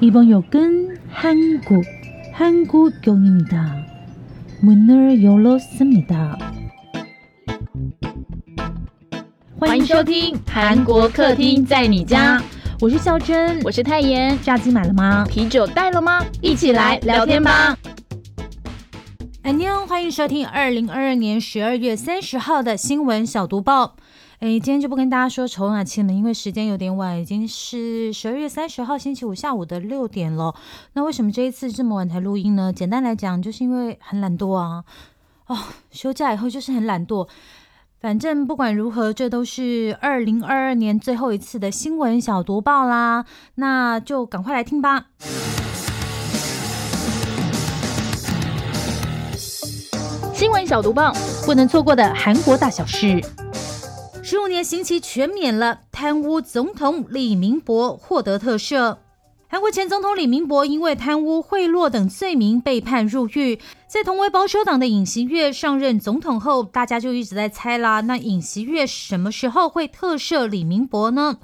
이번 역은 한국, 한국역입니다. 문을 열었습니다. 欢迎收听韩国客厅在你家，我是孝珍，我是泰妍。炸鸡买了吗？啤酒带了吗？一起来聊天吧。安妞，欢迎收听二零二二年十二月三十号的新闻小读报。 哎，今天就不跟大家说丑哪期了，因为时间有点晚，已经是十二月三十号星期五下午的六点了。那为什么这一次这么晚才录音呢？简单来讲，就是因为很懒惰啊。哦，休假以后就是很懒惰。反正不管如何，这都是二零二二年最后一次的新闻小读报啦。那就赶快来听吧。新闻小读报，不能错过的韩国大小事。十五年刑期全免了，贪污总统李明博获得特赦。韩国前总统李明博因为贪污贿赂等罪名被判入狱。在同为保守党的尹锡月上任总统后，大家就一直在猜啦，那尹锡月什么时候会特赦李明博呢？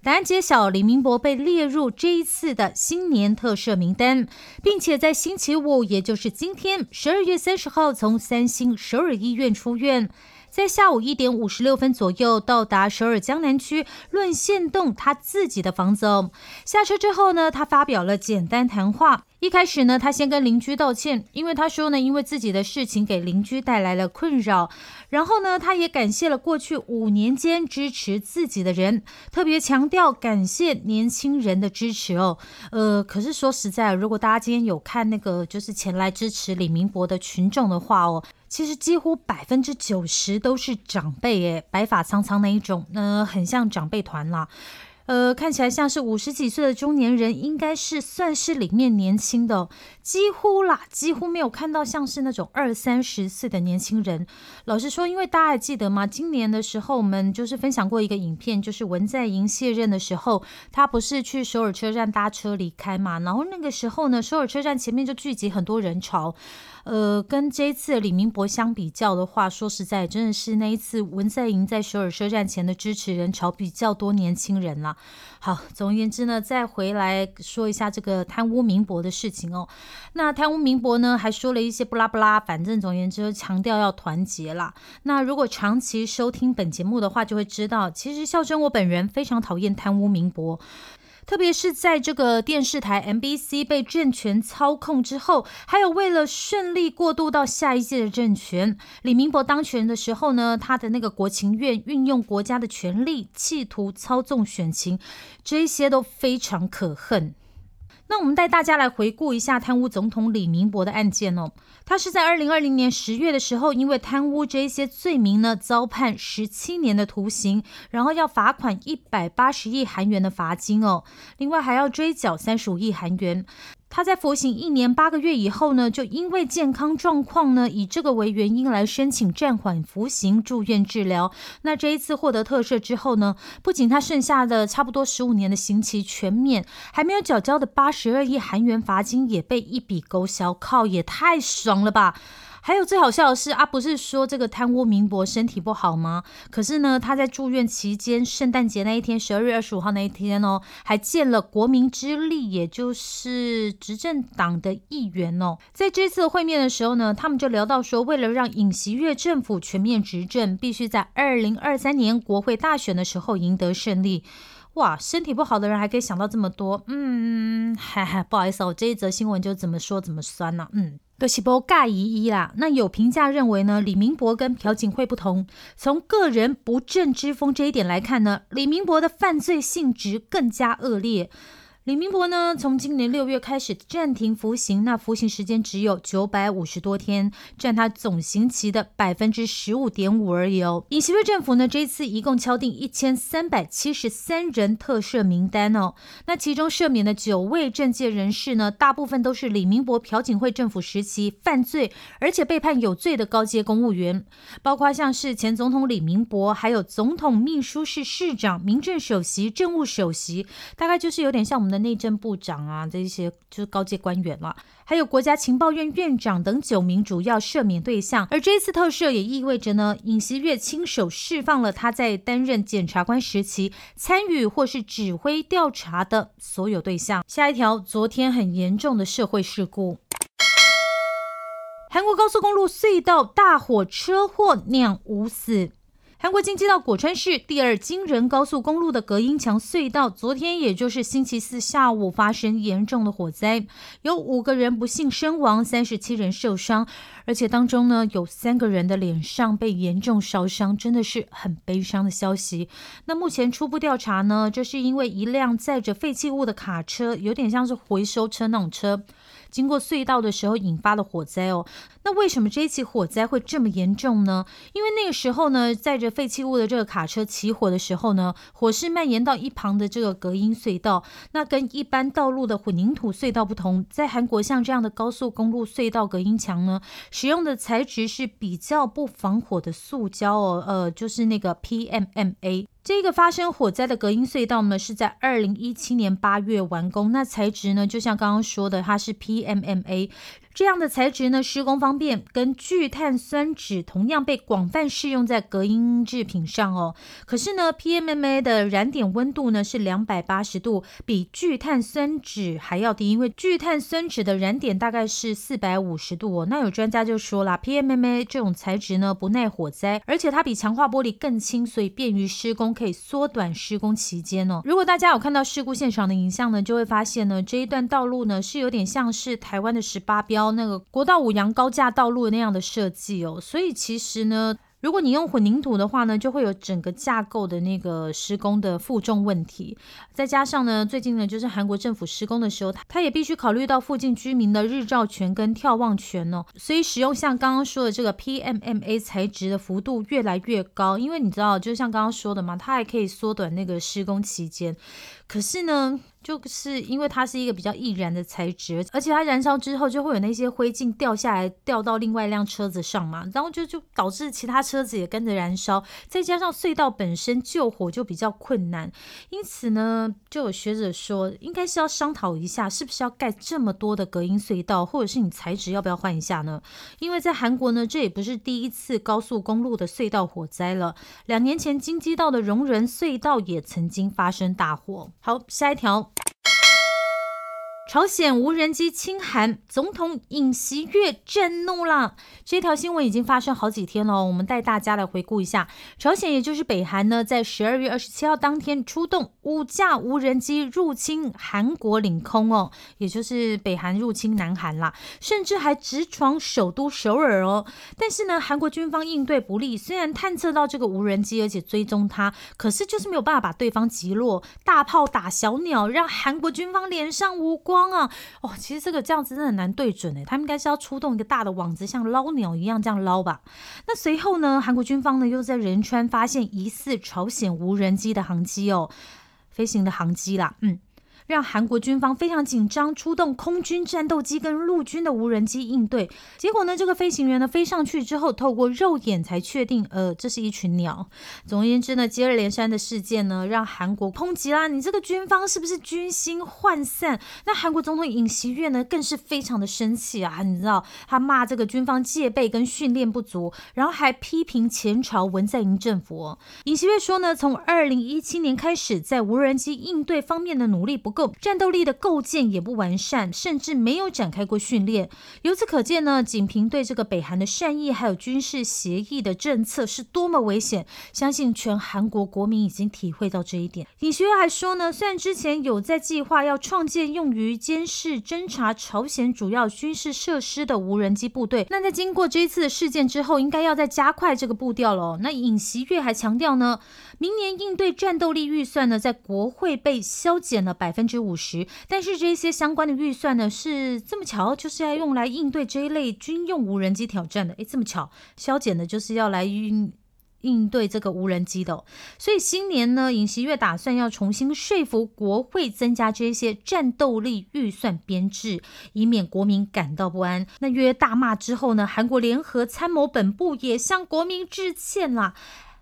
答案揭晓，李明博被列入这一次的新年特赦名单，并且在星期五，也就是今天十二月三十号，从三星首尔医院出院。在下午一点五十六分左右到达首尔江南区论线洞他自己的房子哦。下车之后呢，他发表了简单谈话。一开始呢，他先跟邻居道歉，因为他说呢，因为自己的事情给邻居带来了困扰。然后呢，他也感谢了过去五年间支持自己的人，特别强调感谢年轻人的支持哦。呃，可是说实在，如果大家今天有看那个就是前来支持李明博的群众的话哦。其实几乎百分之九十都是长辈，诶，白发苍苍那一种，呃，很像长辈团啦。呃，看起来像是五十几岁的中年人，应该是算是里面年轻的，几乎啦，几乎没有看到像是那种二三十岁的年轻人。老实说，因为大家还记得吗？今年的时候，我们就是分享过一个影片，就是文在寅卸任的时候，他不是去首尔车站搭车离开嘛？然后那个时候呢，首尔车站前面就聚集很多人潮。呃，跟这一次李明博相比较的话，说实在，真的是那一次文在寅在首尔车站前的支持人潮比较多年轻人啦。好，总而言之呢，再回来说一下这个贪污民博的事情哦。那贪污民博呢，还说了一些不拉不拉，反正总而言之，强调要团结啦。那如果长期收听本节目的话，就会知道，其实孝珍我本人非常讨厌贪污民博。特别是在这个电视台 MBC 被政权操控之后，还有为了顺利过渡到下一届的政权，李明博当权的时候呢，他的那个国情院运用国家的权力，企图操纵选情，这些都非常可恨。那我们带大家来回顾一下贪污总统李明博的案件哦。他是在二零二零年十月的时候，因为贪污这些罪名呢，遭判十七年的徒刑，然后要罚款一百八十亿韩元的罚金哦，另外还要追缴三十五亿韩元。他在服刑一年八个月以后呢，就因为健康状况呢，以这个为原因来申请暂缓服刑、住院治疗。那这一次获得特赦之后呢，不仅他剩下的差不多十五年的刑期全免，还没有缴交的八十二亿韩元罚金也被一笔勾销，靠，也太爽了吧！还有最好笑的是啊，不是说这个贪污明博身体不好吗？可是呢，他在住院期间，圣诞节那一天，十二月二十五号那一天哦，还见了国民之力，也就是执政党的议员哦。在这次会面的时候呢，他们就聊到说，为了让尹锡悦政府全面执政，必须在二零二三年国会大选的时候赢得胜利。哇，身体不好的人还可以想到这么多，嗯，哈哈，不好意思，我这一则新闻就怎么说怎么酸呢，嗯。都是不盖一一啦。那有评价认为呢，李明博跟朴槿惠不同，从个人不正之风这一点来看呢，李明博的犯罪性质更加恶劣。李明博呢，从今年六月开始暂停服刑，那服刑时间只有九百五十多天，占他总刑期的百分之十五点五而已哦。尹锡悦政府呢，这一次一共敲定一千三百七十三人特赦名单哦。那其中赦免的九位政界人士呢，大部分都是李明博、朴槿惠政府时期犯罪而且被判有罪的高阶公务员，包括像是前总统李明博，还有总统秘书室室长、民政首席、政务首席，大概就是有点像我们的。内政部长啊，这些就是高阶官员了，还有国家情报院院长等九名主要赦免对象。而这一次特赦也意味着呢，尹锡悦亲手释放了他在担任检察官时期参与或是指挥调查的所有对象。下一条，昨天很严重的社会事故。韩国高速公路隧道大火，车祸酿五死。韩国京畿道果川市第二京仁高速公路的隔音墙隧道，昨天也就是星期四下午发生严重的火灾，有五个人不幸身亡，三十七人受伤，而且当中呢有三个人的脸上被严重烧伤，真的是很悲伤的消息。那目前初步调查呢，这是因为一辆载着废弃物的卡车，有点像是回收车那种车。经过隧道的时候引发了火灾哦。那为什么这一起火灾会这么严重呢？因为那个时候呢，载着废弃物的这个卡车起火的时候呢，火势蔓延到一旁的这个隔音隧道。那跟一般道路的混凝土隧道不同，在韩国像这样的高速公路隧道隔音墙呢，使用的材质是比较不防火的塑胶哦，呃，就是那个 PMMA。这个发生火灾的隔音隧道呢，是在二零一七年八月完工。那材质呢，就像刚刚说的，它是 PMMA。这样的材质呢，施工方便，跟聚碳酸酯同样被广泛适用在隔音制品上哦。可是呢，PMMA 的燃点温度呢是两百八十度，比聚碳酸酯还要低，因为聚碳酸酯的燃点大概是四百五十度哦。那有专家就说了，PMMA 这种材质呢不耐火灾，而且它比强化玻璃更轻，所以便于施工，可以缩短施工期间哦。如果大家有看到事故现场的影像呢，就会发现呢，这一段道路呢是有点像是台湾的十八标。那个国道五羊高架道路那样的设计哦，所以其实呢。如果你用混凝土的话呢，就会有整个架构的那个施工的负重问题，再加上呢，最近呢就是韩国政府施工的时候，它也必须考虑到附近居民的日照权跟眺望权哦，所以使用像刚刚说的这个 PMMA 材质的幅度越来越高，因为你知道，就像刚刚说的嘛，它还可以缩短那个施工期间，可是呢，就是因为它是一个比较易燃的材质，而且它燃烧之后就会有那些灰烬掉下来，掉到另外一辆车子上嘛，然后就就导致其他。车子也跟着燃烧，再加上隧道本身救火就比较困难，因此呢，就有学者说，应该是要商讨一下，是不是要盖这么多的隔音隧道，或者是你材质要不要换一下呢？因为在韩国呢，这也不是第一次高速公路的隧道火灾了，两年前京畿道的容仁隧道也曾经发生大火。好，下一条。朝鲜无人机侵韩，总统尹锡悦震怒了。这条新闻已经发生好几天了，我们带大家来回顾一下。朝鲜也就是北韩呢，在十二月二十七号当天出动五架无人机入侵韩国领空哦，也就是北韩入侵南韩啦，甚至还直闯首都首尔哦。但是呢，韩国军方应对不利，虽然探测到这个无人机，而且追踪它，可是就是没有办法把对方击落。大炮打小鸟，让韩国军方脸上无光。光啊！哦，其实这个这样子真的很难对准诶，他们应该是要出动一个大的网子，像捞鸟一样这样捞吧。那随后呢，韩国军方呢又在仁川发现疑似朝鲜无人机的航机哦，飞行的航机啦，嗯。让韩国军方非常紧张，出动空军战斗机跟陆军的无人机应对。结果呢，这个飞行员呢飞上去之后，透过肉眼才确定，呃，这是一群鸟。总而言之呢，接二连三的事件呢，让韩国抨击啦，你这个军方是不是军心涣散？那韩国总统尹锡悦呢，更是非常的生气啊，你知道，他骂这个军方戒备跟训练不足，然后还批评前朝文在寅政府。尹锡悦说呢，从二零一七年开始，在无人机应对方面的努力不。战斗力的构建也不完善，甚至没有展开过训练。由此可见呢，仅凭对这个北韩的善意，还有军事协议的政策是多么危险。相信全韩国国民已经体会到这一点。尹学还说呢，虽然之前有在计划要创建用于监视、侦察朝鲜主要军事设施的无人机部队，那在经过这一次事件之后，应该要再加快这个步调了。那尹锡悦还强调呢，明年应对战斗力预算呢，在国会被削减了百分。之五十，但是这些相关的预算呢，是这么巧，就是要用来应对这一类军用无人机挑战的。诶，这么巧，削减的就是要来应应对这个无人机的。所以新年呢，尹锡悦打算要重新说服国会增加这些战斗力预算编制，以免国民感到不安。那约大骂之后呢，韩国联合参谋本部也向国民致歉啦。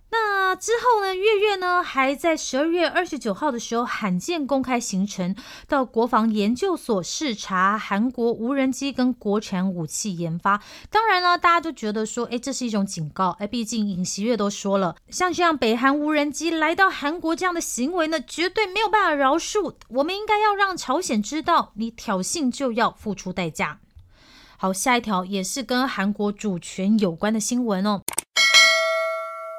那之后呢？月月呢还在十二月二十九号的时候罕见公开行程，到国防研究所视察韩国无人机跟国产武器研发。当然了，大家都觉得说，哎，这是一种警告。哎，毕竟尹锡月都说了，像这样北韩无人机来到韩国这样的行为呢，绝对没有办法饶恕。我们应该要让朝鲜知道，你挑衅就要付出代价。好，下一条也是跟韩国主权有关的新闻哦。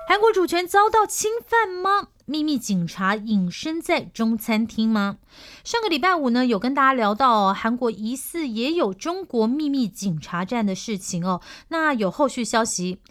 韩国主权遭到侵犯吗？秘密警察隐身在中餐厅吗？上个礼拜五呢，有跟大家聊到韩国疑似也有中国秘密警察站的事情哦。那有后续消息，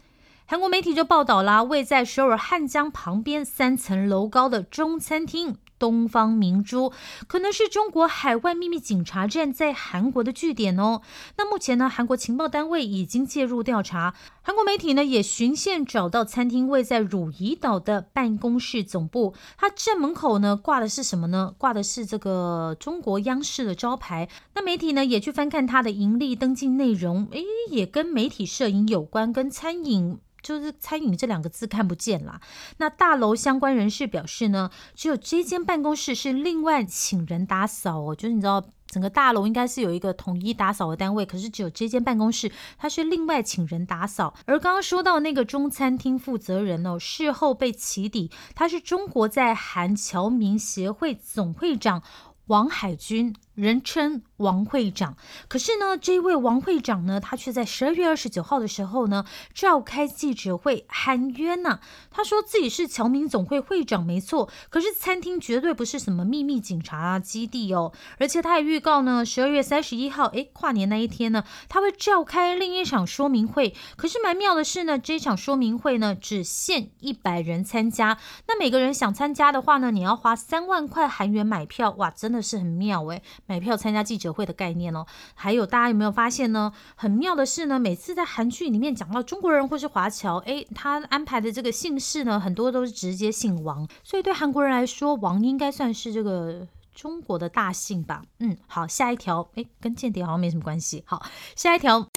韩国媒体就报道啦，位在首尔汉江旁边三层楼高的中餐厅。东方明珠可能是中国海外秘密警察站在韩国的据点哦。那目前呢，韩国情报单位已经介入调查，韩国媒体呢也循线找到餐厅位在汝矣岛的办公室总部，它正门口呢挂的是什么呢？挂的是这个中国央视的招牌。那媒体呢也去翻看它的盈利登记内容，诶，也跟媒体摄影有关，跟餐饮。就是餐饮这两个字看不见啦。那大楼相关人士表示呢，只有这间办公室是另外请人打扫哦。就是你知道，整个大楼应该是有一个统一打扫的单位，可是只有这间办公室，它是另外请人打扫。而刚刚说到那个中餐厅负责人哦，事后被起底，他是中国在韩侨民协会总会长王海军。人称王会长，可是呢，这位王会长呢，他却在十二月二十九号的时候呢，召开记者会喊冤呐。他说自己是侨民总会会长，没错，可是餐厅绝对不是什么秘密警察啊基地哦。而且他也预告呢，十二月三十一号，哎，跨年那一天呢，他会召开另一场说明会。可是蛮妙的是呢，这场说明会呢，只限一百人参加。那每个人想参加的话呢，你要花三万块韩元买票，哇，真的是很妙哎。买票参加记者会的概念哦，还有大家有没有发现呢？很妙的是呢，每次在韩剧里面讲到中国人或是华侨，哎，他安排的这个姓氏呢，很多都是直接姓王，所以对韩国人来说，王应该算是这个中国的大姓吧？嗯，好，下一条，哎，跟间谍好像没什么关系。好，下一条，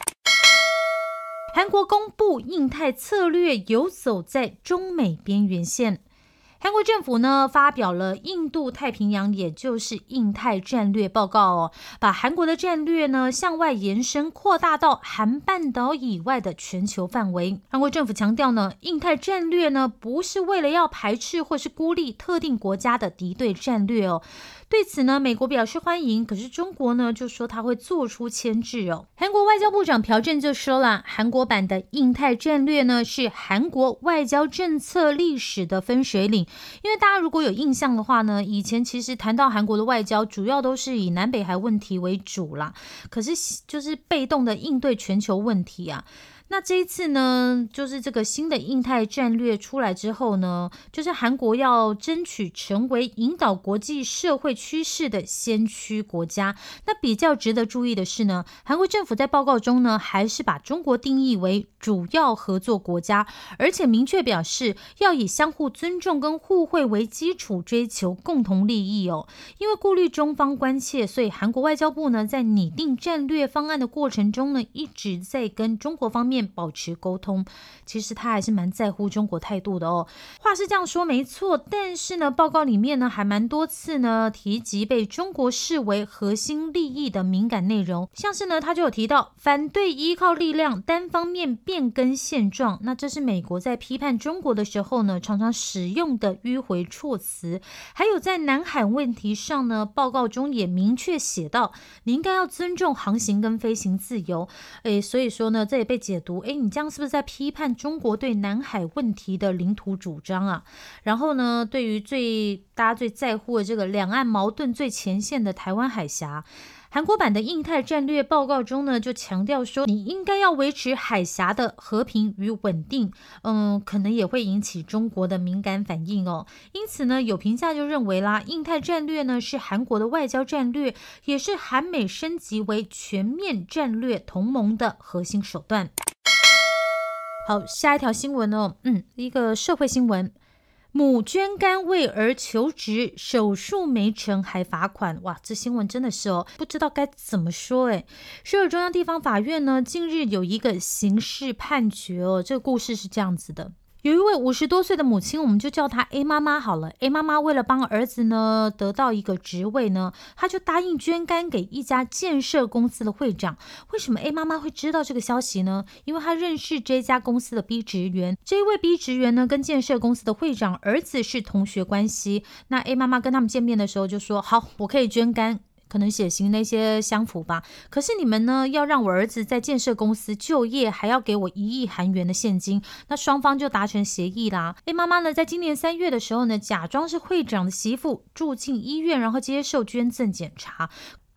韩国公布印太策略，游走在中美边缘线。韩国政府呢发表了印度太平洋，也就是印太战略报告哦，把韩国的战略呢向外延伸，扩大到韩半岛以外的全球范围。韩国政府强调呢，印太战略呢不是为了要排斥或是孤立特定国家的敌对战略哦。对此呢，美国表示欢迎，可是中国呢就说他会做出牵制哦。韩国外交部长朴正就说了，韩国版的印太战略呢是韩国外交政策历史的分水岭。因为大家如果有印象的话呢，以前其实谈到韩国的外交，主要都是以南北韩问题为主啦，可是就是被动的应对全球问题啊。那这一次呢，就是这个新的印太战略出来之后呢，就是韩国要争取成为引导国际社会趋势的先驱国家。那比较值得注意的是呢，韩国政府在报告中呢，还是把中国定义为主要合作国家，而且明确表示要以相互尊重跟互惠为基础，追求共同利益哦。因为顾虑中方关切，所以韩国外交部呢，在拟定战略方案的过程中呢，一直在跟中国方面。保持沟通，其实他还是蛮在乎中国态度的哦。话是这样说没错，但是呢，报告里面呢还蛮多次呢提及被中国视为核心利益的敏感内容，像是呢他就有提到反对依靠力量单方面变更现状，那这是美国在批判中国的时候呢常常使用的迂回措辞。还有在南海问题上呢，报告中也明确写到，你应该要尊重航行跟飞行自由。诶，所以说呢，这也被解读。哎，你这样是不是在批判中国对南海问题的领土主张啊？然后呢，对于最大家最在乎的这个两岸矛盾最前线的台湾海峡，韩国版的印太战略报告中呢，就强调说，你应该要维持海峡的和平与稳定。嗯，可能也会引起中国的敏感反应哦。因此呢，有评价就认为啦，印太战略呢是韩国的外交战略，也是韩美升级为全面战略同盟的核心手段。好，下一条新闻哦，嗯，一个社会新闻，母捐肝为儿求职，手术没成还罚款，哇，这新闻真的是哦，不知道该怎么说哎。首尔中央地方法院呢，近日有一个刑事判决哦，这个故事是这样子的。有一位五十多岁的母亲，我们就叫她 A 妈妈好了。A 妈妈为了帮儿子呢得到一个职位呢，她就答应捐肝给一家建设公司的会长。为什么 A 妈妈会知道这个消息呢？因为她认识这家公司的 B 职员。这一位 B 职员呢，跟建设公司的会长儿子是同学关系。那 A 妈妈跟他们见面的时候就说：“好，我可以捐肝。”可能血型那些相符吧，可是你们呢要让我儿子在建设公司就业，还要给我一亿韩元的现金，那双方就达成协议啦。哎妈妈呢，在今年三月的时候呢，假装是会长的媳妇，住进医院，然后接受捐赠检查。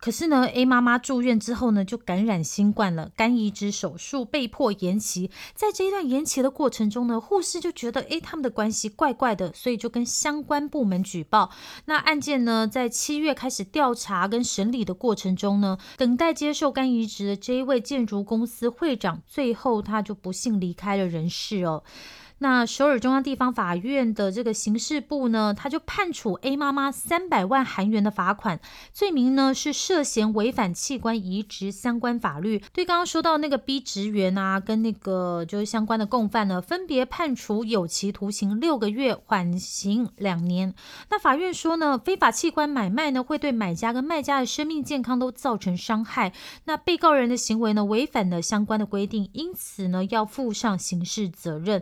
可是呢，A 妈妈住院之后呢，就感染新冠了，肝移植手术被迫延期。在这一段延期的过程中呢，护士就觉得，哎，他们的关系怪怪的，所以就跟相关部门举报。那案件呢，在七月开始调查跟审理的过程中呢，等待接受肝移植的这一位建筑公司会长，最后他就不幸离开了人世哦。那首尔中央地方法院的这个刑事部呢，他就判处 A 妈妈三百万韩元的罚款，罪名呢是涉嫌违反器官移植相关法律。对刚刚说到那个 B 职员啊，跟那个就是相关的共犯呢，分别判处有期徒刑六个月，缓刑两年。那法院说呢，非法器官买卖呢，会对买家跟卖家的生命健康都造成伤害。那被告人的行为呢，违反了相关的规定，因此呢，要负上刑事责任。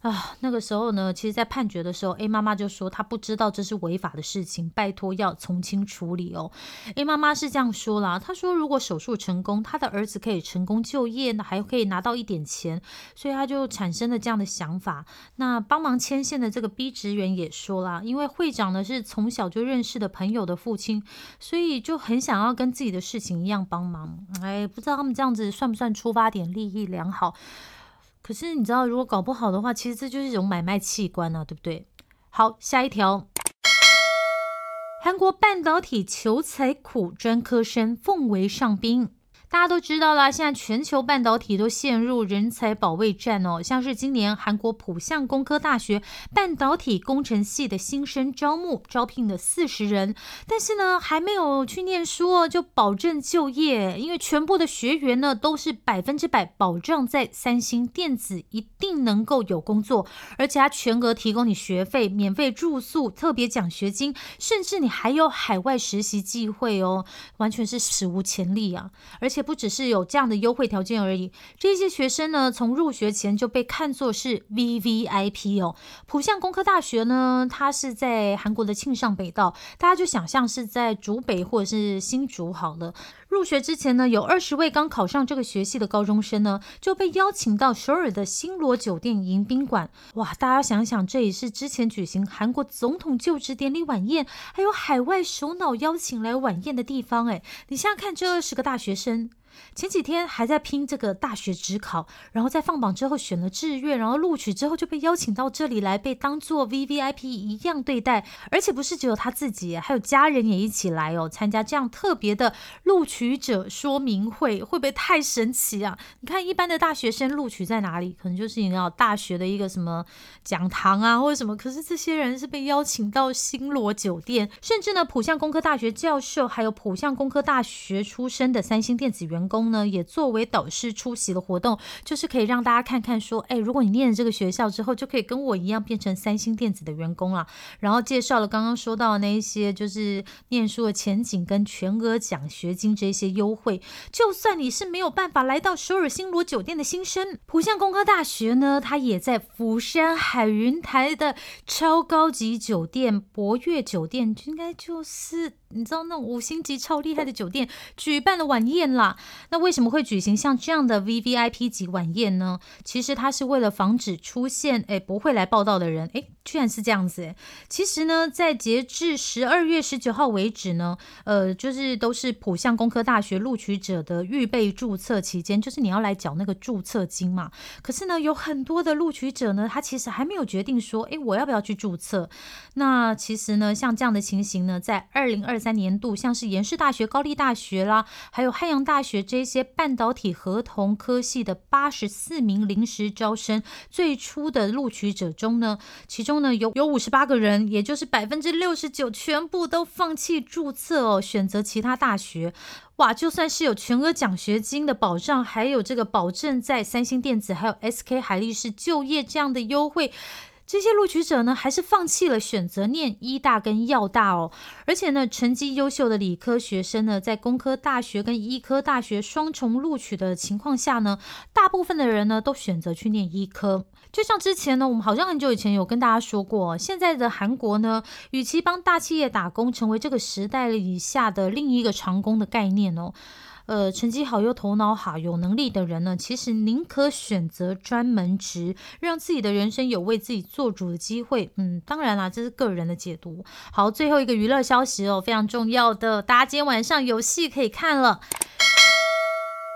啊，那个时候呢，其实，在判决的时候，A 妈妈就说她不知道这是违法的事情，拜托要从轻处理哦。A 妈妈是这样说啦，她说如果手术成功，她的儿子可以成功就业，那还可以拿到一点钱，所以她就产生了这样的想法。那帮忙牵线的这个 B 职员也说啦，因为会长呢是从小就认识的朋友的父亲，所以就很想要跟自己的事情一样帮忙。哎，不知道他们这样子算不算出发点利益良好？可是你知道，如果搞不好的话，其实这就是一种买卖器官啊，对不对？好，下一条，韩国半导体求财苦，专科生奉为上宾。大家都知道啦，现在全球半导体都陷入人才保卫战哦。像是今年韩国浦项工科大学半导体工程系的新生招募，招聘了四十人，但是呢，还没有去念书哦，就保证就业，因为全部的学员呢都是百分之百保障在三星电子一定能够有工作，而且他全额提供你学费、免费住宿、特别奖学金，甚至你还有海外实习机会哦，完全是史无前例啊！而且。不只是有这样的优惠条件而已，这些学生呢，从入学前就被看作是 V V I P 哦。浦项工科大学呢，它是在韩国的庆尚北道，大家就想象是在竹北或者是新竹好了。入学之前呢，有二十位刚考上这个学系的高中生呢，就被邀请到首尔的新罗酒店迎宾馆。哇，大家想想，这也是之前举行韩国总统就职典礼晚宴，还有海外首脑邀请来晚宴的地方。哎，你想想看，这二十个大学生。前几天还在拼这个大学职考，然后在放榜之后选了志愿，然后录取之后就被邀请到这里来，被当做 V V I P 一样对待，而且不是只有他自己，还有家人也一起来哦，参加这样特别的录取者说明会，会不会太神奇啊？你看一般的大学生录取在哪里？可能就是你要大学的一个什么讲堂啊，或者什么，可是这些人是被邀请到新罗酒店，甚至呢，浦项工科大学教授，还有浦项工科大学出身的三星电子员。员工呢也作为导师出席的活动，就是可以让大家看看说，哎，如果你念了这个学校之后，就可以跟我一样变成三星电子的员工了。然后介绍了刚刚说到的那一些，就是念书的前景跟全额奖学金这些优惠。就算你是没有办法来到首尔星罗酒店的新生，浦项工科大学呢，它也在釜山海云台的超高级酒店博悦酒店，应该就是。你知道那种五星级超厉害的酒店举办了晚宴啦？那为什么会举行像这样的 V V I P 级晚宴呢？其实它是为了防止出现诶不会来报道的人诶，居然是这样子诶。其实呢，在截至十二月十九号为止呢，呃，就是都是浦项工科大学录取者的预备注册期间，就是你要来缴那个注册金嘛。可是呢，有很多的录取者呢，他其实还没有决定说，诶，我要不要去注册？那其实呢，像这样的情形呢，在二零二三年度，像是延世大学、高丽大学啦，还有汉阳大学这些半导体合同科系的八十四名临时招生最初的录取者中呢，其中呢有有五十八个人，也就是百分之六十九，全部都放弃注册哦，选择其他大学。哇，就算是有全额奖学金的保障，还有这个保证在三星电子还有 SK 海力士就业这样的优惠。这些录取者呢，还是放弃了选择念医大跟药大哦。而且呢，成绩优秀的理科学生呢，在工科大学跟医科大学双重录取的情况下呢，大部分的人呢，都选择去念医科。就像之前呢，我们好像很久以前有跟大家说过，现在的韩国呢，与其帮大企业打工，成为这个时代以下的另一个长工的概念哦。呃，成绩好又头脑好、有能力的人呢，其实宁可选择专门职，让自己的人生有为自己做主的机会。嗯，当然啦，这是个人的解读。好，最后一个娱乐消息哦，非常重要的，大家今天晚上有戏可以看了。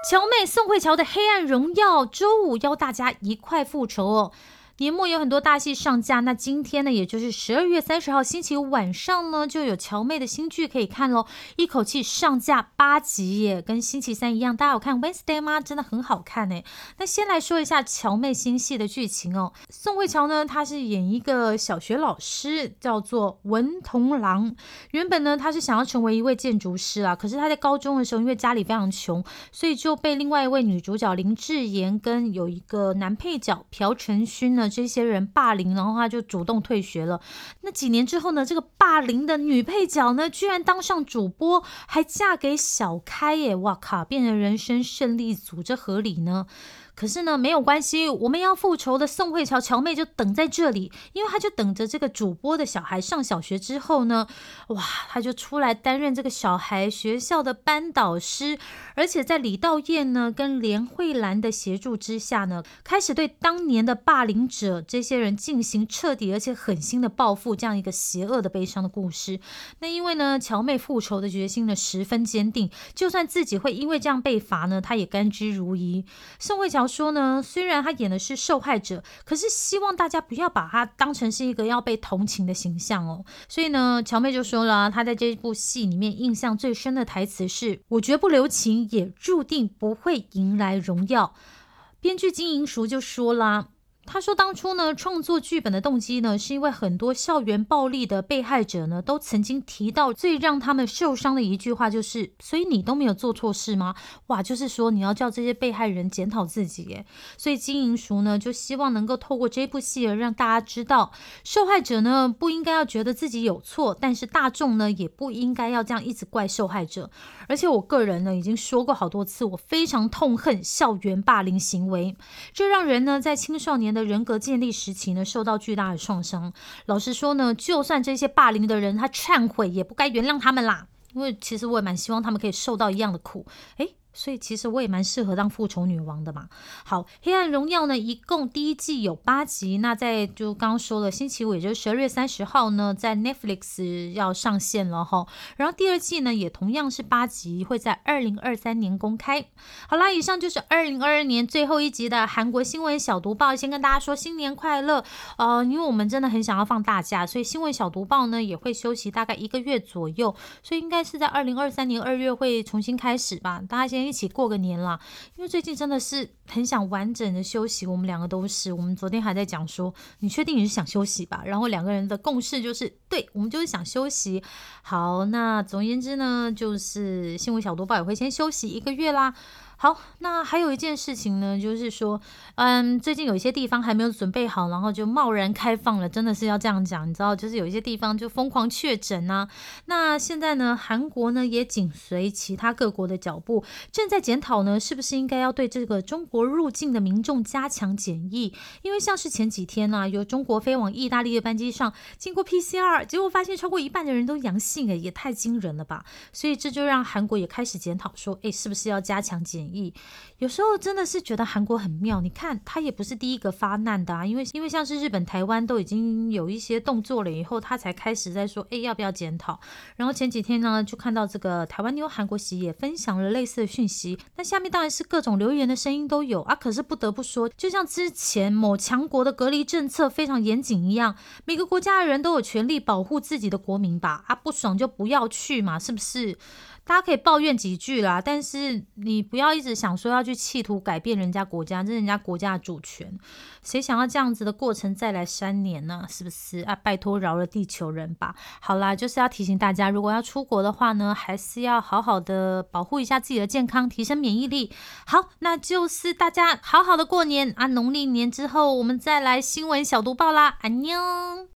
乔妹宋慧乔的《黑暗荣耀》周五邀大家一块复仇哦。年末有很多大戏上架，那今天呢，也就是十二月三十号星期五晚上呢，就有乔妹的新剧可以看喽，一口气上架八集耶，跟星期三一样。大家有看 Wednesday 吗？真的很好看呢。那先来说一下乔妹新戏的剧情哦。宋慧乔呢，她是演一个小学老师，叫做文童郎。原本呢，她是想要成为一位建筑师啊，可是她在高中的时候，因为家里非常穷，所以就被另外一位女主角林智妍跟有一个男配角朴成勋呢。这些人霸凌，然后他就主动退学了。那几年之后呢？这个霸凌的女配角呢，居然当上主播，还嫁给小开耶！哇靠，变成人生胜利组，这合理呢？可是呢，没有关系，我们要复仇的宋慧乔乔妹就等在这里，因为她就等着这个主播的小孩上小学之后呢，哇，她就出来担任这个小孩学校的班导师，而且在李道彦呢跟连慧兰的协助之下呢，开始对当年的霸凌者这些人进行彻底而且狠心的报复，这样一个邪恶的悲伤的故事。那因为呢，乔妹复仇的决心呢十分坚定，就算自己会因为这样被罚呢，她也甘之如饴。宋慧乔。说呢，虽然他演的是受害者，可是希望大家不要把他当成是一个要被同情的形象哦。所以呢，乔妹就说了，她在这部戏里面印象最深的台词是：“我绝不留情，也注定不会迎来荣耀。”编剧金银淑就说啦。他说：“当初呢，创作剧本的动机呢，是因为很多校园暴力的被害者呢，都曾经提到最让他们受伤的一句话，就是‘所以你都没有做错事吗？’哇，就是说你要叫这些被害人检讨自己耶。所以金银淑呢，就希望能够透过这部戏而，让大家知道，受害者呢不应该要觉得自己有错，但是大众呢也不应该要这样一直怪受害者。而且我个人呢已经说过好多次，我非常痛恨校园霸凌行为，这让人呢在青少年。”的人格建立时期呢，受到巨大的创伤。老实说呢，就算这些霸凌的人他忏悔，也不该原谅他们啦。因为其实我也蛮希望他们可以受到一样的苦。诶。所以其实我也蛮适合当复仇女王的嘛。好，《黑暗荣耀》呢，一共第一季有八集。那在就刚刚说了，星期五也就是十二月三十号呢，在 Netflix 要上线了哈。然后第二季呢，也同样是八集，会在二零二三年公开。好啦，以上就是二零二二年最后一集的韩国新闻小读报。先跟大家说新年快乐。呃，因为我们真的很想要放大假，所以新闻小读报呢也会休息大概一个月左右。所以应该是在二零二三年二月会重新开始吧。大家先。一起过个年啦，因为最近真的是很想完整的休息，我们两个都是。我们昨天还在讲说，你确定你是想休息吧？然后两个人的共识就是，对我们就是想休息。好，那总而言之呢，就是新闻小读报也会先休息一个月啦。好，那还有一件事情呢，就是说，嗯，最近有一些地方还没有准备好，然后就贸然开放了，真的是要这样讲，你知道，就是有一些地方就疯狂确诊啊。那现在呢，韩国呢也紧随其他各国的脚步，正在检讨呢，是不是应该要对这个中国入境的民众加强检疫？因为像是前几天呢，有中国飞往意大利的班机上经过 PCR，结果发现超过一半的人都阳性，哎，也太惊人了吧！所以这就让韩国也开始检讨说，哎，是不是要加强检？疫。有时候真的是觉得韩国很妙，你看他也不是第一个发难的啊，因为因为像是日本、台湾都已经有一些动作了以后，他才开始在说，哎，要不要检讨？然后前几天呢，就看到这个台湾妞韩国喜也分享了类似的讯息，那下面当然是各种留言的声音都有啊。可是不得不说，就像之前某强国的隔离政策非常严谨一样，每个国家的人都有权利保护自己的国民吧？啊，不爽就不要去嘛，是不是？大家可以抱怨几句啦，但是你不要一直想说要去企图改变人家国家，这是人家国家的主权。谁想要这样子的过程再来三年呢？是不是啊？拜托饶了地球人吧。好啦，就是要提醒大家，如果要出国的话呢，还是要好好的保护一下自己的健康，提升免疫力。好，那就是大家好好的过年啊。农历年之后，我们再来新闻小读报啦。安妞。